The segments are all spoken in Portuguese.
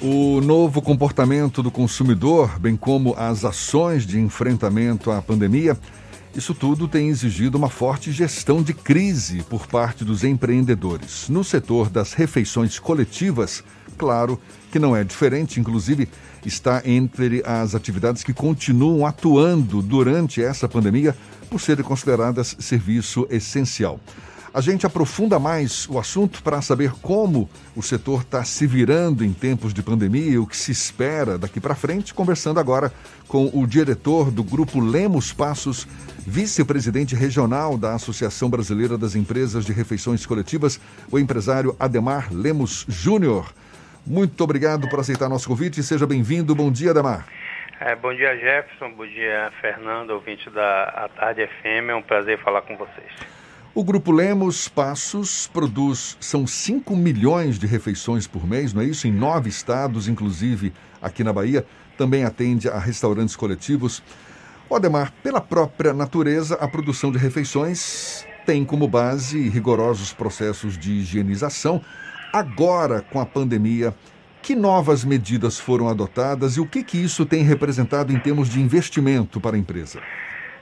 O novo comportamento do consumidor, bem como as ações de enfrentamento à pandemia, isso tudo tem exigido uma forte gestão de crise por parte dos empreendedores. No setor das refeições coletivas, claro que não é diferente, inclusive está entre as atividades que continuam atuando durante essa pandemia por serem consideradas serviço essencial. A gente aprofunda mais o assunto para saber como o setor está se virando em tempos de pandemia e o que se espera daqui para frente, conversando agora com o diretor do Grupo Lemos Passos, vice-presidente regional da Associação Brasileira das Empresas de Refeições Coletivas, o empresário Ademar Lemos Júnior. Muito obrigado por aceitar nosso convite e seja bem-vindo. Bom dia, Ademar. É, bom dia, Jefferson. Bom dia, Fernando, ouvinte da A Tarde FM. É um prazer falar com vocês. O Grupo Lemos Passos produz, são 5 milhões de refeições por mês, não é isso? Em nove estados, inclusive aqui na Bahia. Também atende a restaurantes coletivos. Odemar, pela própria natureza, a produção de refeições tem como base rigorosos processos de higienização. Agora, com a pandemia, que novas medidas foram adotadas e o que, que isso tem representado em termos de investimento para a empresa?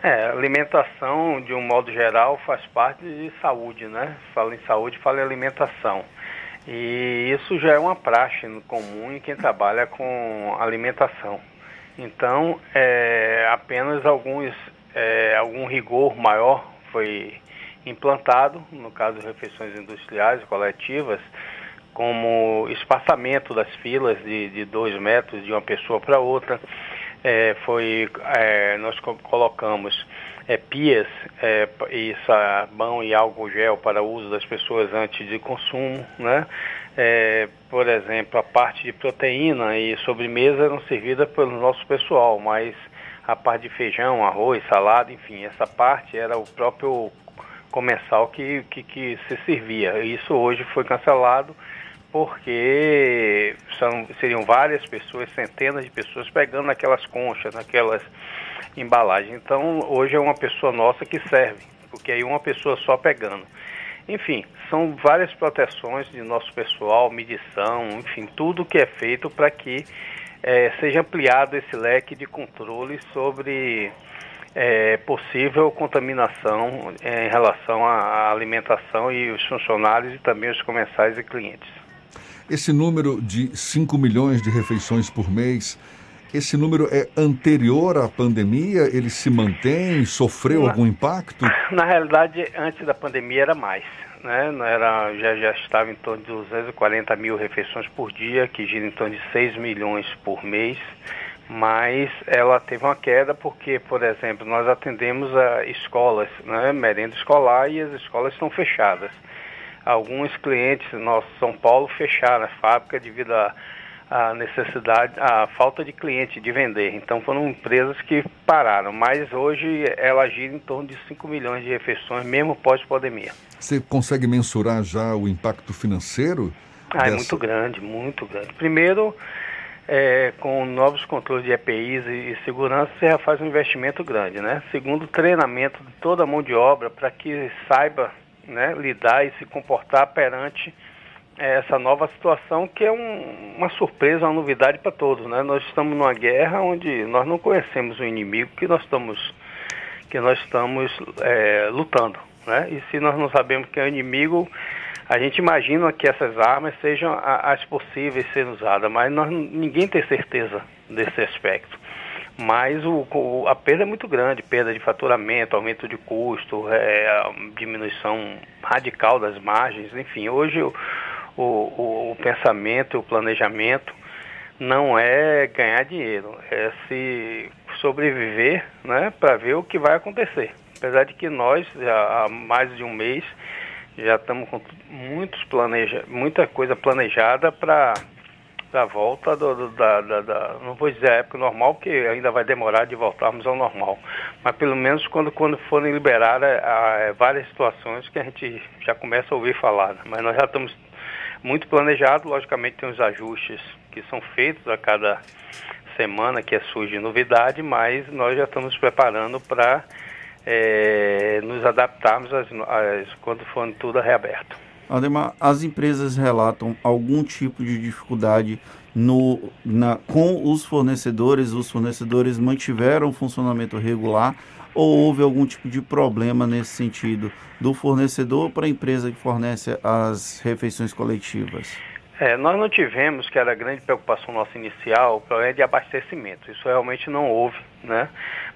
É, alimentação, de um modo geral, faz parte de saúde, né? Fala em saúde, fala em alimentação. E isso já é uma praxe comum em quem trabalha com alimentação. Então, é, apenas alguns, é, algum rigor maior foi implantado, no caso de refeições industriais coletivas, como espaçamento das filas de, de dois metros de uma pessoa para outra, é, foi é, nós colocamos é, pias é, e sabão e álcool gel para uso das pessoas antes de consumo, né? É, por exemplo, a parte de proteína e sobremesa eram servidas pelo nosso pessoal, mas a parte de feijão, arroz, salada, enfim, essa parte era o próprio comensal que, que, que se servia. Isso hoje foi cancelado porque são, seriam várias pessoas, centenas de pessoas pegando naquelas conchas, naquelas embalagens. Então, hoje é uma pessoa nossa que serve, porque aí uma pessoa só pegando. Enfim, são várias proteções de nosso pessoal, medição, enfim, tudo que é feito para que é, seja ampliado esse leque de controle sobre é, possível contaminação é, em relação à alimentação e os funcionários e também os comensais e clientes. Esse número de 5 milhões de refeições por mês, esse número é anterior à pandemia? Ele se mantém? Sofreu na, algum impacto? Na realidade, antes da pandemia era mais. Né? Era, já, já estava em torno de 240 mil refeições por dia, que gira em torno de 6 milhões por mês. Mas ela teve uma queda porque, por exemplo, nós atendemos a escolas, né? merenda escolar, e as escolas estão fechadas alguns clientes nossos São Paulo fecharam a fábrica devido à, à necessidade, à falta de cliente de vender. Então foram empresas que pararam, mas hoje ela gira em torno de 5 milhões de refeições, mesmo pós-pandemia. Você consegue mensurar já o impacto financeiro? Ah, dessa... É muito grande, muito grande. Primeiro, é, com novos controles de EPIs e, e, segurança, você já faz um investimento grande, né? Segundo, treinamento de toda a mão de obra para que saiba né, lidar e se comportar perante é, essa nova situação que é um, uma surpresa, uma novidade para todos. Né? Nós estamos numa guerra onde nós não conhecemos o inimigo que nós estamos, que nós estamos é, lutando. Né? E se nós não sabemos que é o inimigo, a gente imagina que essas armas sejam as possíveis serem usadas, mas nós, ninguém tem certeza desse aspecto mas o, o, a perda é muito grande, perda de faturamento, aumento de custo, é, diminuição radical das margens, enfim, hoje o, o, o pensamento o planejamento não é ganhar dinheiro, é se sobreviver né, para ver o que vai acontecer. Apesar de que nós, já há mais de um mês, já estamos com muitos planeja, muita coisa planejada para da volta do, do, da, da, da, não vou dizer a época normal, porque ainda vai demorar de voltarmos ao normal, mas pelo menos quando, quando forem liberadas é, várias situações que a gente já começa a ouvir falar, né? mas nós já estamos muito planejados, logicamente tem os ajustes que são feitos a cada semana que surge novidade, mas nós já estamos preparando para é, nos adaptarmos às, às, quando for tudo reaberto. Ademar, as empresas relatam algum tipo de dificuldade no, na, com os fornecedores, os fornecedores mantiveram o funcionamento regular ou houve algum tipo de problema nesse sentido do fornecedor para a empresa que fornece as refeições coletivas? É, nós não tivemos, que era a grande preocupação nossa inicial, o problema de abastecimento. Isso realmente não houve, né?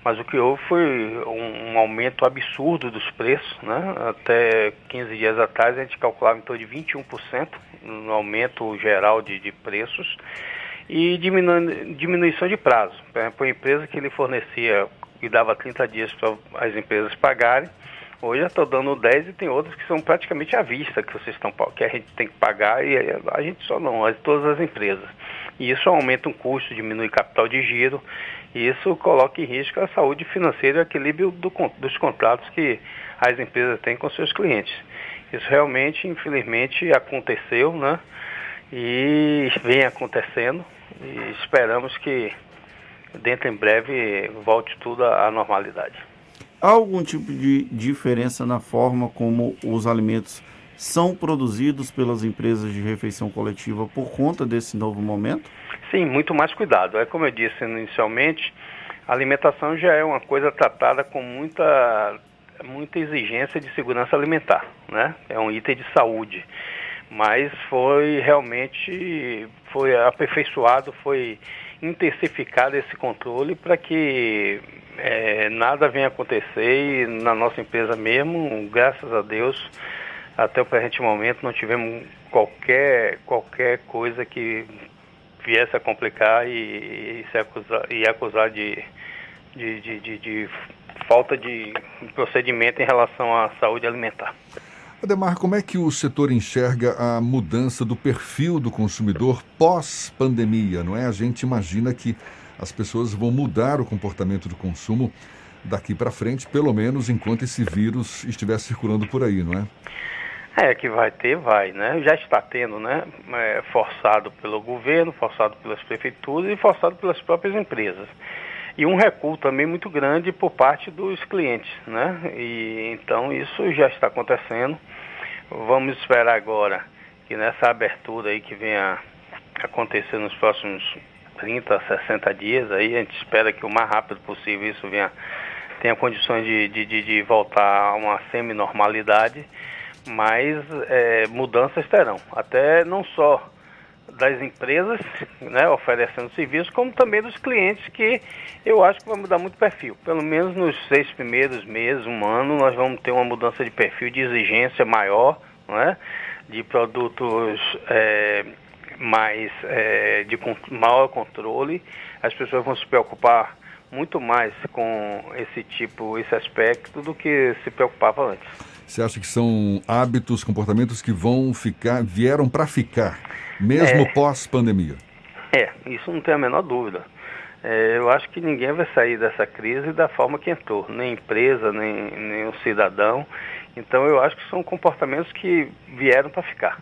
Mas o que houve foi um, um, aumento absurdo dos preços, né? Até 15 dias atrás a gente calculava em torno de 21% no aumento geral de, de preços e diminu diminuição de prazo. Por exemplo, a empresa que ele fornecia e dava 30 dias para as empresas pagarem, Hoje eu estou dando 10 e tem outras que são praticamente à vista que vocês estão que a gente tem que pagar e a gente só não, todas as empresas. E isso aumenta o custo, diminui capital de giro, e isso coloca em risco a saúde financeira e o equilíbrio do, dos contratos que as empresas têm com seus clientes. Isso realmente, infelizmente, aconteceu, né? E vem acontecendo e esperamos que dentro em breve volte tudo à normalidade. Há algum tipo de diferença na forma como os alimentos são produzidos pelas empresas de refeição coletiva por conta desse novo momento? Sim, muito mais cuidado. É como eu disse inicialmente, a alimentação já é uma coisa tratada com muita, muita exigência de segurança alimentar, né? É um item de saúde. Mas foi realmente foi aperfeiçoado, foi intensificado esse controle para que é, nada venha acontecer e na nossa empresa mesmo, graças a Deus, até o presente momento não tivemos qualquer, qualquer coisa que viesse a complicar e, e se acusar, e acusar de, de, de, de, de falta de procedimento em relação à saúde alimentar. Ademar, como é que o setor enxerga a mudança do perfil do consumidor pós-pandemia? Não é? A gente imagina que as pessoas vão mudar o comportamento do consumo daqui para frente, pelo menos enquanto esse vírus estiver circulando por aí, não é? É, que vai ter, vai, né? Já está tendo, né? É, forçado pelo governo, forçado pelas prefeituras e forçado pelas próprias empresas. E um recuo também muito grande por parte dos clientes, né? E então isso já está acontecendo. Vamos esperar agora que nessa abertura aí que venha acontecer nos próximos 30, 60 dias, aí a gente espera que o mais rápido possível isso venha, tenha condições de, de, de voltar a uma semi-normalidade, mas é, mudanças terão, até não só das empresas né, oferecendo serviço, como também dos clientes, que eu acho que vai mudar muito o perfil. Pelo menos nos seis primeiros meses, um ano, nós vamos ter uma mudança de perfil de exigência maior, né, de produtos é, mais é, de maior controle, as pessoas vão se preocupar muito mais com esse tipo, esse aspecto do que se preocupava antes. Você acha que são hábitos, comportamentos que vão ficar, vieram para ficar, mesmo é, pós-pandemia? É, isso não tem a menor dúvida. É, eu acho que ninguém vai sair dessa crise da forma que entrou, nem empresa, nem, nem o cidadão. Então eu acho que são comportamentos que vieram para ficar.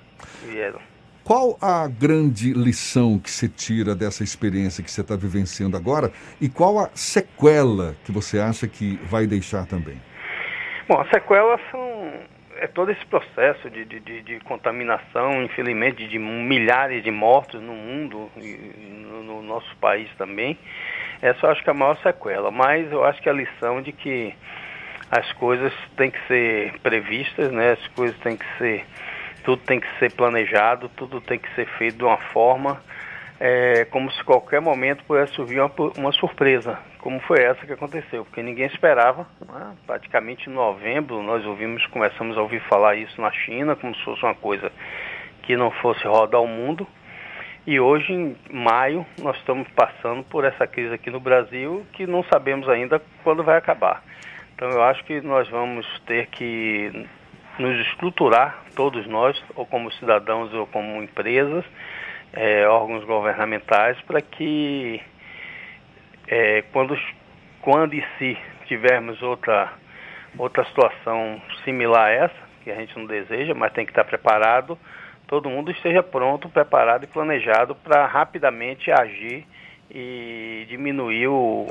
Vieram. Qual a grande lição que você tira dessa experiência que você está vivenciando agora e qual a sequela que você acha que vai deixar também? Bom, as sequelas são é todo esse processo de, de, de contaminação, infelizmente, de milhares de mortos no mundo e no, no nosso país também. Essa eu acho que é a maior sequela, mas eu acho que a lição de que as coisas têm que ser previstas, né? As coisas têm que ser tudo tem que ser planejado, tudo tem que ser feito de uma forma é, como se qualquer momento pudesse surgir uma, uma, surpresa, como foi essa que aconteceu, porque ninguém esperava. Né? Praticamente em novembro nós ouvimos, começamos a ouvir falar isso na China, como se fosse uma coisa que não fosse rodar o mundo. E hoje, em maio, nós estamos passando por essa crise aqui no Brasil que não sabemos ainda quando vai acabar. Então eu acho que nós vamos ter que nos estruturar, todos nós, ou como cidadãos ou como empresas, é, órgãos governamentais, para que é, quando, quando e se tivermos outra, outra situação similar a essa, que a gente não deseja, mas tem que estar preparado, todo mundo esteja pronto, preparado e planejado para rapidamente agir e diminuir o,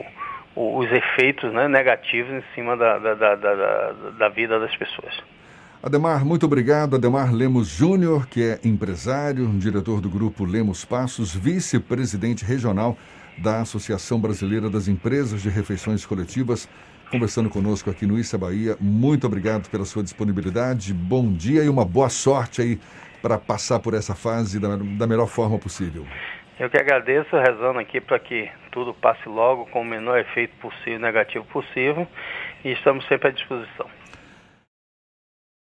o, os efeitos né, negativos em cima da, da, da, da, da vida das pessoas. Ademar, muito obrigado. Ademar Lemos Júnior, que é empresário, diretor do grupo Lemos Passos, vice-presidente regional da Associação Brasileira das Empresas de Refeições Coletivas, conversando conosco aqui no Issa Bahia. Muito obrigado pela sua disponibilidade. Bom dia e uma boa sorte aí para passar por essa fase da, da melhor forma possível. Eu que agradeço, rezando aqui para que tudo passe logo com o menor efeito possível, negativo possível, e estamos sempre à disposição.